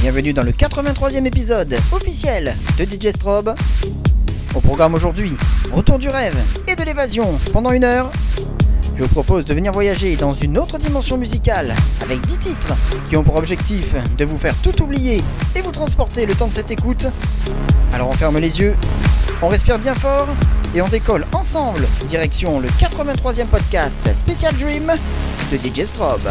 Bienvenue dans le 83e épisode officiel de DJ Strobe. Au programme aujourd'hui, retour du rêve et de l'évasion pendant une heure. Je vous propose de venir voyager dans une autre dimension musicale avec 10 titres qui ont pour objectif de vous faire tout oublier et vous transporter le temps de cette écoute. Alors on ferme les yeux, on respire bien fort et on décolle ensemble direction le 83e podcast Special Dream de DJ Strobe.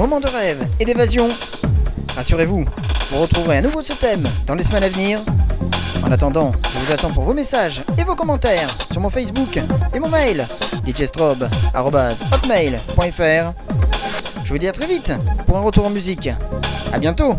Moment de rêve et d'évasion. Rassurez-vous, vous retrouverez à nouveau ce thème dans les semaines à venir. En attendant, je vous attends pour vos messages et vos commentaires sur mon Facebook et mon mail djstrobe.hotmail.fr Je vous dis à très vite pour un retour en musique. A bientôt